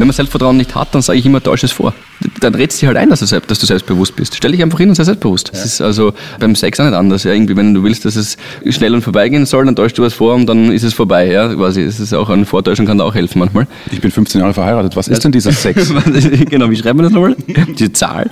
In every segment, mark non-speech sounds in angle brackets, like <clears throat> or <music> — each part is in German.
Wenn man Selbstvertrauen nicht hat, dann sage ich immer, täusche es vor. Dann redest du halt ein, dass du, selbst, dass du selbstbewusst bist. Stell dich einfach hin und sei selbstbewusst. Ja. Das ist also beim Sex auch nicht anders. Ja. Irgendwie, wenn du willst, dass es schnell und vorbeigehen soll, dann täuschst du was vor und dann ist es vorbei. Ja. Quasi. Das ist auch eine Vortäuschung, kann da auch helfen manchmal. Ich bin 15 Jahre verheiratet. Was ist denn dieser Sex? <laughs> genau, wie schreiben wir das nochmal? <laughs> Die Zahl.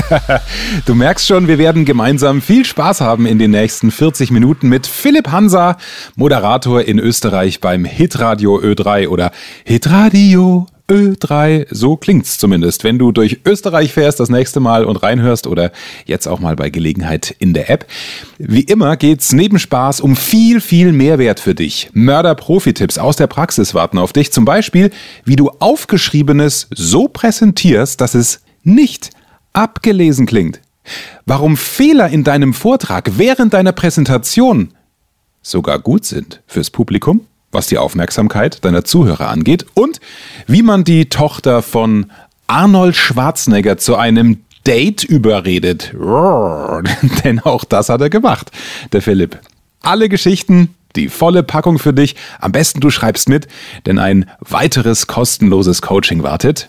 <laughs> du merkst schon, wir werden gemeinsam viel Spaß haben in den nächsten 40 Minuten mit Philipp Hansa, Moderator in Österreich beim Hitradio Ö3 oder Hitradio Ö3. So klingt's zumindest, wenn du durch Österreich fährst das nächste Mal und reinhörst oder jetzt auch mal bei Gelegenheit in der App. Wie immer geht's neben Spaß um viel, viel Mehrwert für dich. Mörder-Profi-Tipps aus der Praxis warten auf dich. Zum Beispiel, wie du Aufgeschriebenes so präsentierst, dass es nicht abgelesen klingt. Warum Fehler in deinem Vortrag während deiner Präsentation sogar gut sind fürs Publikum, was die Aufmerksamkeit deiner Zuhörer angeht und wie man die Tochter von Arnold Schwarzenegger zu einem Date überredet. <laughs> Denn auch das hat er gemacht, der Philipp. Alle Geschichten, die volle Packung für dich. Am besten du schreibst mit, denn ein weiteres kostenloses Coaching wartet.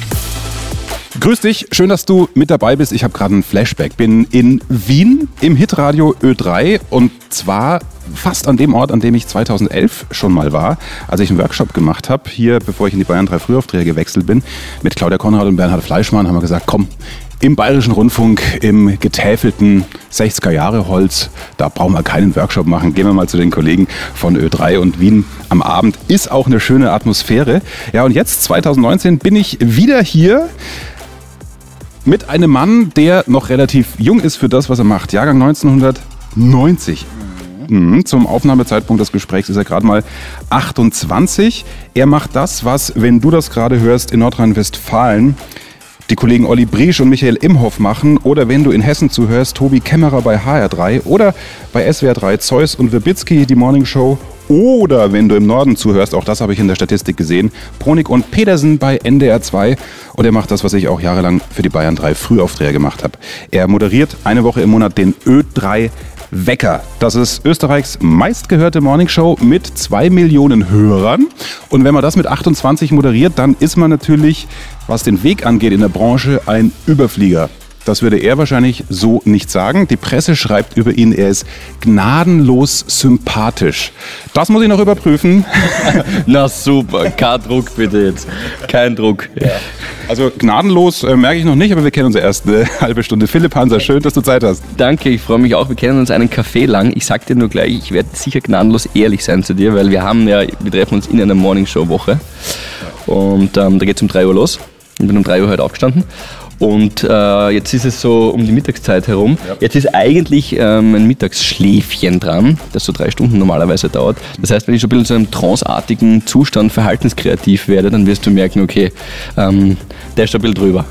Grüß dich, schön, dass du mit dabei bist. Ich habe gerade einen Flashback. Bin in Wien im Hitradio Ö3 und zwar fast an dem Ort, an dem ich 2011 schon mal war, als ich einen Workshop gemacht habe, hier, bevor ich in die Bayern 3 Frühaufträge gewechselt bin, mit Claudia Konrad und Bernhard Fleischmann, haben wir gesagt, komm, im Bayerischen Rundfunk, im getäfelten 60er-Jahre-Holz, da brauchen wir keinen Workshop machen. Gehen wir mal zu den Kollegen von Ö3 und Wien am Abend. Ist auch eine schöne Atmosphäre. Ja, und jetzt, 2019, bin ich wieder hier mit einem Mann, der noch relativ jung ist für das, was er macht. Jahrgang 1990. Mhm. Zum Aufnahmezeitpunkt des Gesprächs ist er gerade mal 28. Er macht das, was, wenn du das gerade hörst, in Nordrhein-Westfalen die Kollegen Olli Briesch und Michael Imhoff machen oder wenn du in Hessen zuhörst, Tobi Kämmerer bei HR3 oder bei SWR3 Zeus und Wirbicki, die Morning Show oder wenn du im Norden zuhörst, auch das habe ich in der Statistik gesehen, Pronik und Pedersen bei NDR 2 und er macht das, was ich auch jahrelang für die Bayern 3 Frühaufträge gemacht habe. Er moderiert eine Woche im Monat den Ö3 Wecker. Das ist Österreichs meistgehörte Morningshow mit zwei Millionen Hörern. Und wenn man das mit 28 moderiert, dann ist man natürlich, was den Weg angeht in der Branche, ein Überflieger. Das würde er wahrscheinlich so nicht sagen. Die Presse schreibt über ihn, er ist gnadenlos sympathisch. Das muss ich noch überprüfen. <laughs> Na super, kein Druck bitte jetzt. Kein Druck. Ja. Also gnadenlos äh, merke ich noch nicht, aber wir kennen uns erst eine <laughs> halbe Stunde. Philipp Hanser, schön, dass du Zeit hast. Danke, ich freue mich auch. Wir kennen uns einen Kaffee lang. Ich sag dir nur gleich, ich werde sicher gnadenlos ehrlich sein zu dir, weil wir haben ja, wir treffen uns in einer Morningshow-Woche. Und ähm, da geht es um 3 Uhr los. Ich bin um 3 Uhr heute aufgestanden und äh, jetzt ist es so um die Mittagszeit herum. Ja. Jetzt ist eigentlich ähm, ein Mittagsschläfchen dran, das so drei Stunden normalerweise dauert. Das heißt, wenn ich so ein bisschen in so einem tranceartigen Zustand verhaltenskreativ werde, dann wirst du merken, okay, ähm, der ist ein bisschen drüber.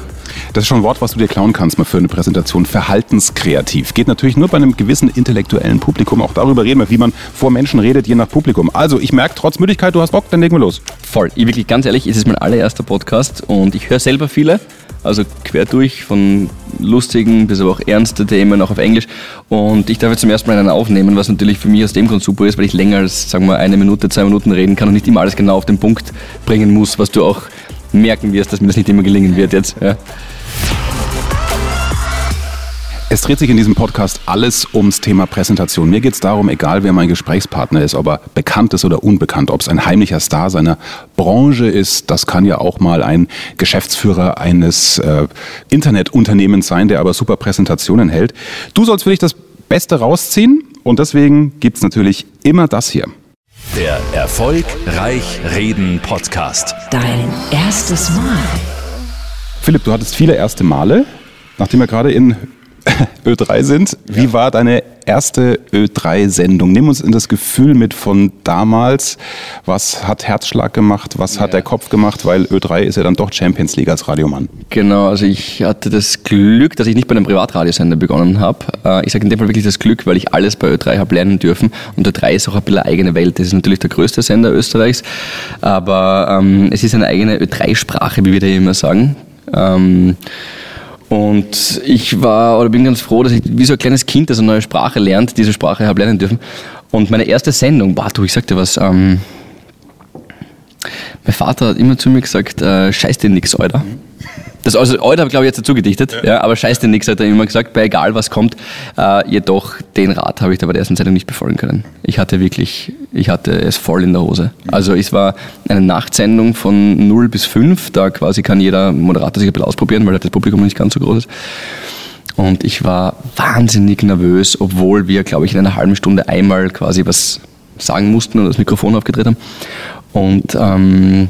Das ist schon ein Wort, was du dir klauen kannst mal für eine Präsentation. Verhaltenskreativ. Geht natürlich nur bei einem gewissen intellektuellen Publikum. Auch darüber reden wir, wie man vor Menschen redet, je nach Publikum. Also, ich merke trotz Müdigkeit, du hast Bock, dann legen wir los. Voll. Ich wirklich ganz ehrlich, es ist mein allererster Podcast und ich höre selber viele also quer durch, von lustigen bis aber auch ernste Themen, auch auf Englisch. Und ich darf jetzt zum ersten Mal einen aufnehmen, was natürlich für mich aus dem Grund super ist, weil ich länger als, sagen wir, eine Minute, zwei Minuten reden kann und nicht immer alles genau auf den Punkt bringen muss, was du auch merken wirst, dass mir das nicht immer gelingen wird jetzt. Ja. Es dreht sich in diesem Podcast alles ums Thema Präsentation. Mir geht es darum, egal wer mein Gesprächspartner ist, ob er bekannt ist oder unbekannt, ob es ein heimlicher Star seiner Branche ist, das kann ja auch mal ein Geschäftsführer eines äh, Internetunternehmens sein, der aber super Präsentationen hält. Du sollst für dich das Beste rausziehen und deswegen gibt es natürlich immer das hier. Der Erfolgreich Reden Podcast. Dein erstes Mal. Philipp, du hattest viele erste Male, nachdem wir gerade in <laughs> Ö3 sind. Wie war deine erste Ö3-Sendung? Nimm uns in das Gefühl mit von damals. Was hat Herzschlag gemacht? Was hat der Kopf gemacht? Weil Ö3 ist ja dann doch Champions League als Radiomann. Genau, also ich hatte das Glück, dass ich nicht bei einem Privatradiosender begonnen habe. Äh, Ich sage in dem Fall wirklich das Glück, weil ich alles bei Ö3 habe lernen dürfen. Und Ö3 ist auch ein bisschen eine eigene Welt. Das ist natürlich der größte Sender Österreichs, aber ähm, es ist eine eigene Ö3-Sprache, wie wir da immer sagen. Ähm, und ich war oder bin ganz froh, dass ich wie so ein kleines Kind, das eine neue Sprache lernt, diese Sprache habe lernen dürfen. Und meine erste Sendung, boah, du, ich sag dir was, ähm, mein Vater hat immer zu mir gesagt, äh, scheiß dir nix, Alter. Das also Alter habe ich glaube ich jetzt dazu gedichtet, ja. aber scheiß dir nix, hat er immer gesagt, bei egal was kommt. Äh, jedoch den Rat habe ich da bei der ersten Sendung nicht befolgen können. Ich hatte wirklich, ich hatte es voll in der Hose. Also es war eine Nachtsendung von 0 bis 5, da quasi kann jeder Moderator sich ein bisschen ausprobieren, weil das Publikum nicht ganz so groß ist. Und ich war wahnsinnig nervös, obwohl wir, glaube ich, in einer halben Stunde einmal quasi was sagen mussten und das Mikrofon aufgedreht haben. Und ähm,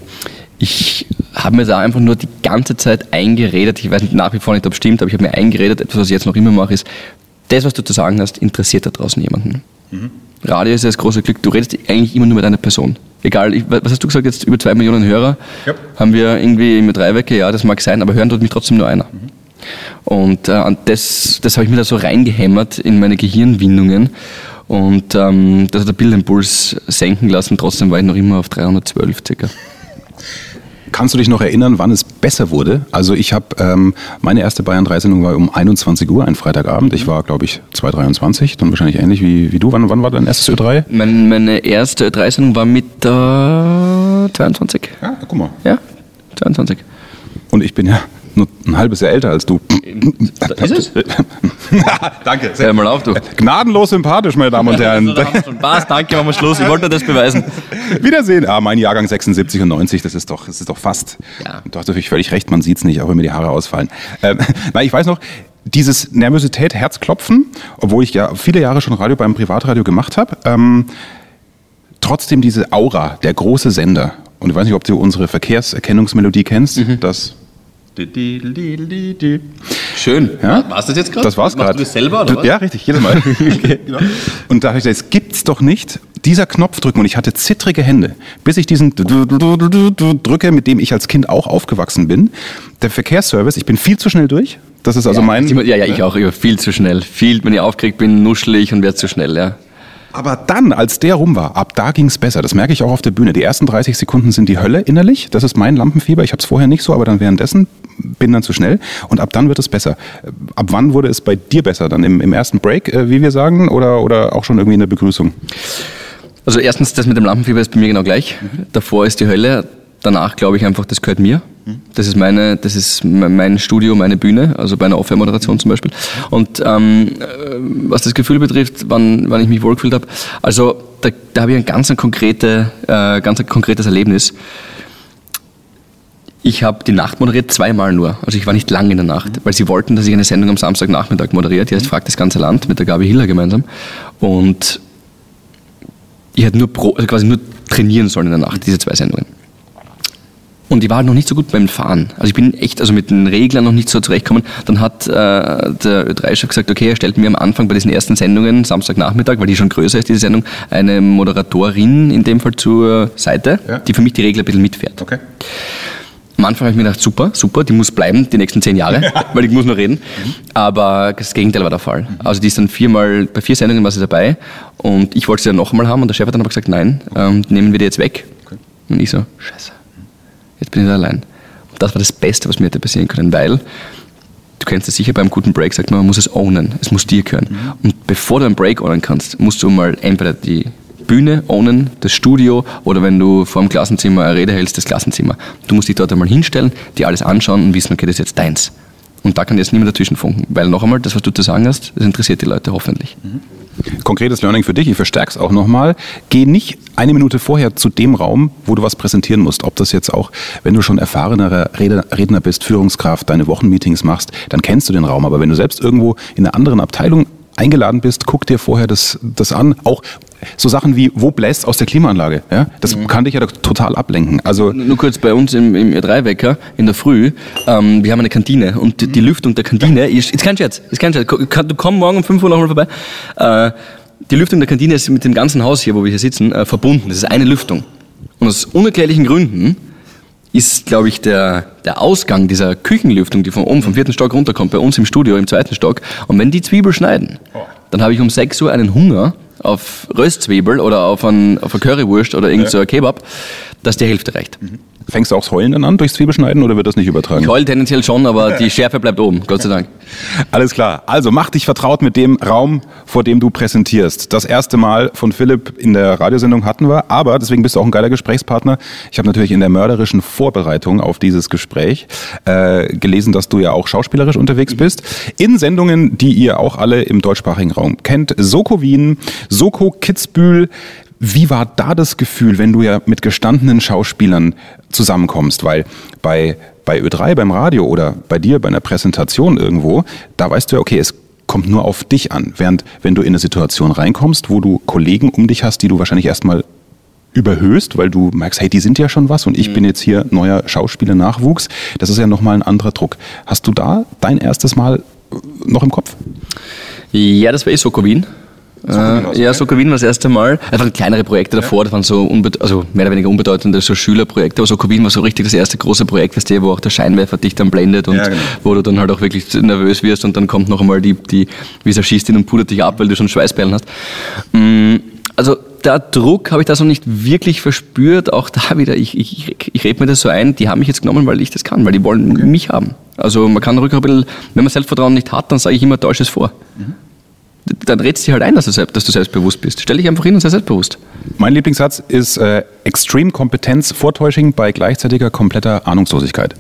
ich habe mir da einfach nur die ganze Zeit eingeredet, ich weiß nicht nach wie vor nicht, ob es stimmt, aber ich habe mir eingeredet, etwas, was ich jetzt noch immer mache, ist, das, was du zu sagen hast, interessiert da draußen jemanden. Radio ist ja das große Glück, du redest eigentlich immer nur mit einer Person. Egal, ich, was hast du gesagt, jetzt über zwei Millionen Hörer Ja. haben wir irgendwie immer drei Wecke, ja, das mag sein, aber hören tut mich trotzdem nur einer. Und äh, das, das habe ich mir da so reingehämmert in meine Gehirnwindungen. Und ähm, das hat der Bildimpuls senken lassen. Trotzdem war ich noch immer auf 312 circa. <laughs> Kannst du dich noch erinnern, wann es besser wurde? Also ich habe, ähm, meine erste Bayern 3-Sendung war um 21 Uhr, ein Freitagabend. Ich war, glaube ich, 2.23, dann wahrscheinlich ähnlich wie, wie du. Wann, wann war dein erstes Ö3? Mein, meine erste Ö3-Sendung war mit äh, 22. Ja, guck mal. Ja, 22. Und ich bin ja nur ein halbes Jahr älter als du. Ist es? <laughs> Danke. Hör mal auf, du. Gnadenlos sympathisch, meine Damen und Herren. Spaß, danke, machen wir Schluss. Ich wollte nur das beweisen. <laughs> Wiedersehen. Ah, mein Jahrgang 76 und 90, das ist doch, das ist doch fast. Ja. Du hast natürlich völlig recht, man sieht es nicht, auch wenn mir die Haare ausfallen. Ähm, <laughs> na, ich weiß noch, dieses Nervosität, Herzklopfen, obwohl ich ja viele Jahre schon Radio beim Privatradio gemacht habe, ähm, trotzdem diese Aura, der große Sender. Und ich weiß nicht, ob du unsere Verkehrserkennungsmelodie kennst. Mhm. Das. Schön. Ja? War es das jetzt gerade? Das war's Machst gerade. du das selber, oder was? Ja, richtig, jedes Mal. <laughs> Genau. Und da habe ich gesagt, es gibt's doch nicht. Dieser Knopf drücken und ich hatte zittrige Hände, bis ich diesen drücke, mit dem ich als Kind auch aufgewachsen bin. Der Verkehrsservice, ich bin viel zu schnell durch. Das ist also mein. Ja, ja, ich auch. Ich war viel zu schnell. Viel, wenn ich aufgeregt bin, nuschel ich und werde zu schnell, ja. Aber dann, als der rum war, ab da ging's besser. Das merke ich auch auf der Bühne. Die ersten 30 Sekunden sind die Hölle innerlich. Das ist mein Lampenfieber. Ich habe es vorher nicht so, aber dann währenddessen bin dann zu schnell. Und ab dann wird es besser. Ab wann wurde es bei dir besser? Dann im, im ersten Break, äh, wie wir sagen, oder, oder auch schon irgendwie in der Begrüßung? Also erstens, das mit dem Lampenfieber ist bei mir genau gleich. Davor ist die Hölle. Danach glaube ich einfach, das gehört mir. Das ist meine, das ist me- mein Studio, meine Bühne, also bei einer Off-Air-Moderation zum Beispiel. Und ähm, äh, was das Gefühl betrifft, wann, wann ich mich wohlgefühlt habe, also da, da habe ich ein ganz ein, konkrete, äh, ganz ein konkretes Erlebnis. Ich habe die Nacht moderiert, zweimal nur. Also ich war nicht lang in der Nacht, weil sie wollten, dass ich eine Sendung am Samstagnachmittag moderiert. Die heißt Fragt das ganze Land mit der Gabi Hiller gemeinsam. Und ich hätte nur, pro, also quasi nur trainieren sollen in der Nacht, diese zwei Sendungen. Und ich war halt noch nicht so gut beim Fahren. Also ich bin echt, also mit den Reglern noch nicht so zurechtgekommen. Dann hat äh, der Ö3-Chef gesagt, okay, er stellt mir am Anfang bei diesen ersten Sendungen, Samstagnachmittag, weil die schon größer ist, diese Sendung, eine Moderatorin in dem Fall zur Seite, Ja. die für mich die Regler ein bisschen mitfährt. Okay. Am Anfang habe ich mir gedacht, super, super, die muss bleiben, die nächsten zehn Jahre, weil ich muss noch reden. Aber das Gegenteil war der Fall. Also die ist dann viermal, bei vier Sendungen war sie dabei und ich wollte sie dann noch einmal haben und der Chef hat dann aber gesagt, nein, ähm, nehmen wir die jetzt weg. Und ich so, scheiße, jetzt bin ich da allein. Und das war das Beste, was mir hätte passieren können, weil du kennst es sicher, beim guten Break sagt man, man muss es ownen, es muss dir gehören. Und bevor du einen Break ownen kannst, musst du mal entweder die Bühne ownen, das Studio oder wenn du vor dem Klassenzimmer eine Rede hältst, das Klassenzimmer. Du musst dich dort einmal hinstellen, dir alles anschauen und wissen, okay, das ist jetzt deins. Und da kann jetzt niemand dazwischen funken, weil noch einmal, das, was du zu sagen hast, das interessiert die Leute hoffentlich. Konkretes Learning für dich, ich verstärke es auch nochmal. Geh nicht eine Minute vorher zu dem Raum, wo du was präsentieren musst. Ob das jetzt auch, wenn du schon erfahrenerer Rede- Redner bist, Führungskraft, deine Wochenmeetings machst, dann kennst du den Raum. Aber wenn du selbst irgendwo in einer anderen Abteilung eingeladen bist, guck dir vorher das, das an. Auch so Sachen wie, wo bläst aus der Klimaanlage? Ja? Das kann dich ja total ablenken. Also Nur kurz bei uns im, im Ö3-Wecker in der Früh, ähm, wir haben eine Kantine und die, die Lüftung der Kantine ist, ist kein Scherz, ist kein Scherz. Du komm morgen um 5 Uhr nochmal vorbei. Äh, die Lüftung der Kantine ist mit dem ganzen Haus hier, wo wir hier sitzen, äh, verbunden. Das ist eine Lüftung. Und aus unerklärlichen Gründen ist, glaube ich, der, der Ausgang dieser Küchenlüftung, die von oben vom vierten Stock runterkommt, bei uns im Studio im zweiten Stock. Und wenn die Zwiebel schneiden, dann habe ich um 6 Uhr einen Hunger auf Röstzwiebel oder auf, ein, auf eine Currywurst oder irgend so ein Kebab, dass die Hälfte reicht. fängst du auch das Heulen dann an durchs Zwiebelschneiden oder wird das nicht übertragen? Ich heule tendenziell schon, aber <laughs> die Schärfe bleibt oben, Gott sei Dank. Alles klar. Also mach dich vertraut mit dem Raum, vor dem du präsentierst. Das erste Mal von Philipp in der Radiosendung hatten wir, aber deswegen bist du auch ein geiler Gesprächspartner. Ich habe natürlich in der mörderischen Vorbereitung auf dieses Gespräch äh, gelesen, dass du ja auch schauspielerisch unterwegs bist. In Sendungen, die ihr auch alle im deutschsprachigen Raum kennt. Soko Wien, Soko Kitzbühel. Wie war da das Gefühl, wenn du ja mit gestandenen Schauspielern zusammenkommst? Weil bei, bei Ö3, beim Radio oder bei dir bei einer Präsentation irgendwo, da weißt du ja, okay, es kommt nur auf dich an. Während wenn du in eine Situation reinkommst, wo du Kollegen um dich hast, die du wahrscheinlich erstmal überhöhst, weil du merkst, hey, die sind ja schon was und ich bin jetzt hier neuer Schauspieler-Nachwuchs, das ist ja nochmal ein anderer Druck. Hast du da dein erstes Mal noch im Kopf? Ja, das war eh War's, Äh, ja, okay. Soko Wien war das erste Mal. Waren kleinere Projekte davor, das waren so also mehr oder weniger unbedeutende so Schülerprojekte, aber Soko Wien war so richtig das erste große Projekt, weißt du, wo auch der Scheinwerfer dich dann blendet und Ja, genau. wo du dann halt auch wirklich nervös wirst und dann kommt noch einmal die, die Visagistin und pudert dich ab, weil du schon Schweißperlen hast. Mm, Also der Druck habe ich da so nicht wirklich verspürt. Auch da wieder, ich, ich, ich rede mir das so ein, die haben mich jetzt genommen, weil ich das kann, weil die wollen mich haben. Also man kann ruhig ein bisschen, wenn man Selbstvertrauen nicht hat, dann sage ich immer, täusch es vor. Dann redest du dir halt ein, dass du, selbst, dass du selbstbewusst bist. Stell dich einfach hin und sei selbstbewusst. Mein Lieblingssatz ist äh, Extreme Kompetenz Vortäusching bei gleichzeitiger kompletter Ahnungslosigkeit.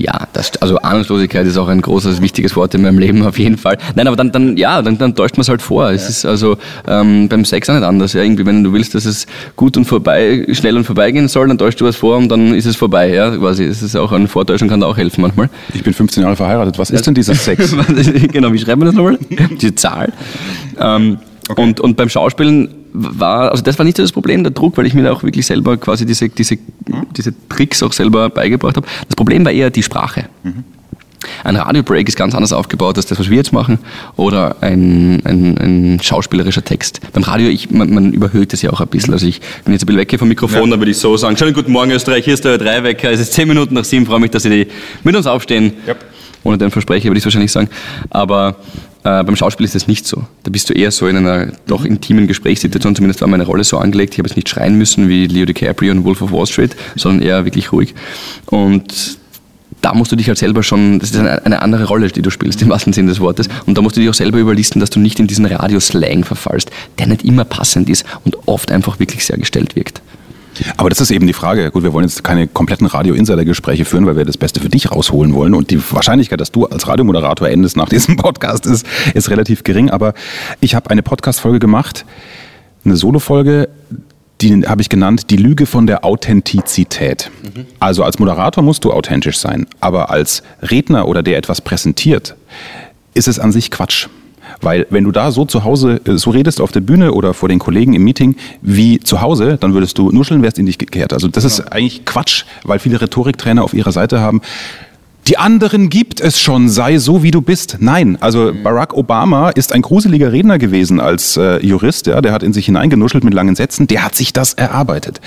Ja, das, also Ahnungslosigkeit ist auch ein großes, wichtiges Wort in meinem Leben <laughs> auf jeden Fall. Nein, aber dann, dann ja, dann, dann täuscht man es halt vor. Es ist also ähm, beim Sex auch nicht anders. Ja. Irgendwie, wenn du willst, dass es gut und vorbei, schnell und vorbeigehen soll, dann täuschst du was vor und dann ist es vorbei. Ja, quasi. Es ist auch eine Vortäuschung kann da auch helfen manchmal. Ich bin 15 Jahre verheiratet. Was ist denn dieser Sex? <laughs> genau, wie schreiben wir das nochmal? <laughs> Die Zahl. Ähm, und, und beim Schauspielen war, also das war nicht so das Problem, der Druck, weil ich mir da auch wirklich selber quasi diese, diese, diese Tricks auch selber beigebracht habe. Das Problem war eher die Sprache. Ein Radiobreak ist ganz anders aufgebaut als das, was wir jetzt machen, oder ein, ein, ein schauspielerischer Text. Beim Radio, ich, man, man überhöht das ja auch ein bisschen. Also ich bin jetzt ein bisschen weg vom Mikrofon, dann würde ich so sagen, schönen guten Morgen Österreich, hier ist der Dreiwecker, es ist zehn Minuten nach sieben, freue mich, dass Sie mit uns aufstehen. Yep. Ohne den Versprecher würde ich es wahrscheinlich sagen. Aber äh, beim Schauspiel ist das nicht so. Da bist du eher so in einer doch intimen Gesprächssituation. Zumindest war meine Rolle so angelegt. Ich habe jetzt nicht schreien müssen wie Leo DiCaprio in Wolf of Wall Street, sondern eher wirklich ruhig. Und da musst du dich halt selber schon, das ist eine, eine andere Rolle, die du spielst, im wahrsten Sinne des Wortes. Und da musst du dich auch selber überlisten, dass du nicht in diesen Radioslang verfallst, der nicht immer passend ist und oft einfach wirklich sehr gestellt wirkt. Aber das ist eben die Frage. Gut, wir wollen jetzt keine kompletten Radio-Insider-Gespräche führen, weil wir das Beste für dich rausholen wollen. Und die Wahrscheinlichkeit, dass du als Radiomoderator endest nach diesem <laughs> Podcast, ist, ist relativ gering. Aber ich habe eine Podcast-Folge gemacht, eine Solo-Folge, die habe ich genannt, die Lüge von der Authentizität. Also als Moderator musst du authentisch sein. Aber als Redner oder der etwas präsentiert, ist es an sich Quatsch. Weil wenn du da so zu Hause äh, so redest auf der Bühne oder vor den Kollegen im Meeting wie zu Hause, dann würdest du nuscheln, wärst in dich gekehrt. Also das ist eigentlich Quatsch, weil viele Rhetoriktrainer auf ihrer Seite haben. Die anderen gibt es schon, sei so wie du bist. Nein, also Barack Obama ist ein gruseliger Redner gewesen als äh, Jurist, ja, der hat in sich hineingenuschelt mit langen Sätzen, der hat sich das erarbeitet.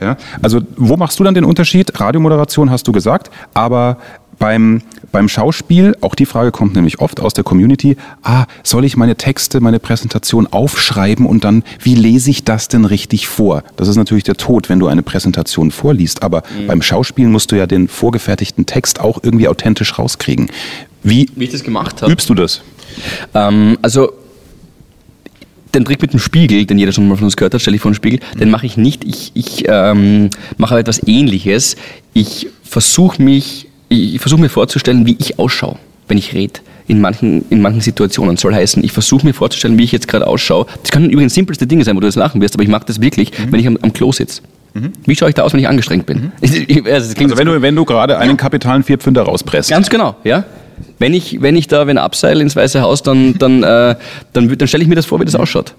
Ja, also wo machst du dann den Unterschied? Radiomoderation hast du gesagt, aber beim, beim Schauspiel, auch die Frage kommt nämlich oft aus der Community, ah, soll ich meine Texte, meine Präsentation aufschreiben und dann, wie lese ich das denn richtig vor? Das ist natürlich der Tod, wenn du eine Präsentation vorliest, aber beim Schauspielen musst du ja den vorgefertigten Text auch irgendwie authentisch rauskriegen. Wie Wie ich das gemacht habe. übst du das? Ähm, also den Trick mit dem Spiegel, den jeder schon mal von uns gehört hat, stelle ich vor den Spiegel, den mache ich nicht. Ich, ich ähm, mache etwas Ähnliches. Ich versuche mich, ich versuche mir vorzustellen, wie ich ausschaue, wenn ich rede. In manchen, in manchen Situationen soll heißen, ich versuche mir vorzustellen, wie ich jetzt gerade ausschaue. Das können übrigens simpelste Dinge sein, wo du jetzt lachen wirst, aber ich mache das wirklich, wenn ich am, am Klo sitze. Wie schaue ich da aus, wenn ich angestrengt bin? Ich, <laughs> ich, also das klingt Also wenn du, wenn du gerade einen kapitalen Vierpfünder rauspresst. Ganz genau, ja. Wenn ich, wenn ich da wenn abseil ins Weiße Haus, dann, dann, äh, dann, wü- dann stelle ich mir das vor, wie das ausschaut.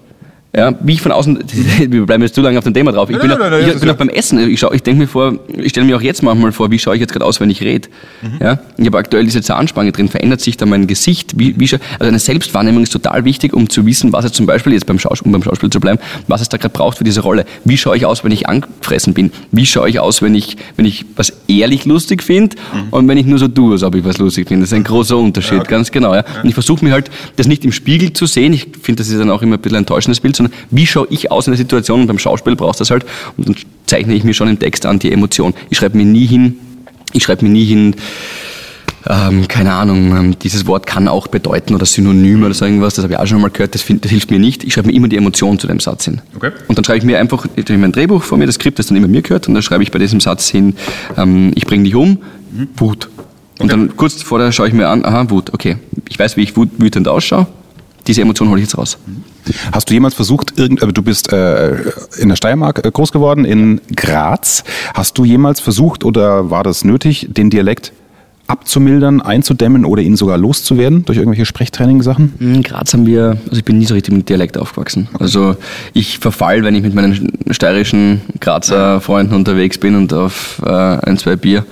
Ja, wie ich von außen, <laughs> wir bleiben jetzt zu lange auf dem Thema drauf. Ich bin, auch, ich bin ja- auch beim Essen. Ich, schau- ich denke mir vor, ich stelle mir auch jetzt manchmal vor, wie schaue ich jetzt gerade aus, wenn ich rede. Mhm. Ja, ich habe aktuell diese Zahnspange drin, verändert sich da mein Gesicht? Wie, wie, also eine Selbstwahrnehmung ist total wichtig, um zu wissen, was es zum Beispiel, jetzt beim Schauspiel, um beim Schauspiel zu bleiben, was es da gerade braucht für diese Rolle. Wie schaue ich aus, wenn ich angefressen bin? Wie schaue ich aus, wenn ich, wenn ich was ehrlich lustig finde Mhm. und wenn ich nur so tue, als ob ich was lustig finde? Das ist ein großer Unterschied, ganz genau. Ja. Und ich versuche mir halt, das nicht im Spiegel zu sehen. Ich finde, das ist dann auch immer ein bisschen ein enttäuschendes Bild, sondern wie schaue ich aus in der Situation? Und beim Schauspiel brauchst du das halt. Und dann zeichne ich mir schon im Text an die Emotion. Ich schreibe mir nie hin, ich schreibe mir nie hin, ähm, keine Ahnung, ähm, dieses Wort kann auch bedeuten oder Synonym oder so irgendwas, das habe ich auch schon mal gehört, das, find, das hilft mir nicht. Ich schreibe mir immer die Emotion zu dem Satz hin. Okay. Und dann schreibe ich mir einfach, ich habe mein Drehbuch vor mir, das Skript, das dann immer mir gehört, und dann schreibe ich bei diesem Satz hin, ähm, ich bringe dich um, Wut. Und dann kurz vorher schaue ich mir an, aha, Wut, okay. Ich weiß, wie ich wütend ausschaue, diese Emotion hole ich jetzt raus. Hast du jemals versucht, irgend, also du bist äh, in der Steiermark äh, groß geworden, in Graz. Hast du jemals versucht oder war das nötig, den Dialekt abzumildern, einzudämmen oder ihn sogar loszuwerden durch irgendwelche Sprechtraining-Sachen? In Graz haben wir, also ich bin nie so richtig mit Dialekt aufgewachsen. Also ich verfall, wenn ich mit meinen steirischen Grazer Freunden unterwegs bin und auf äh, ein, zwei Bier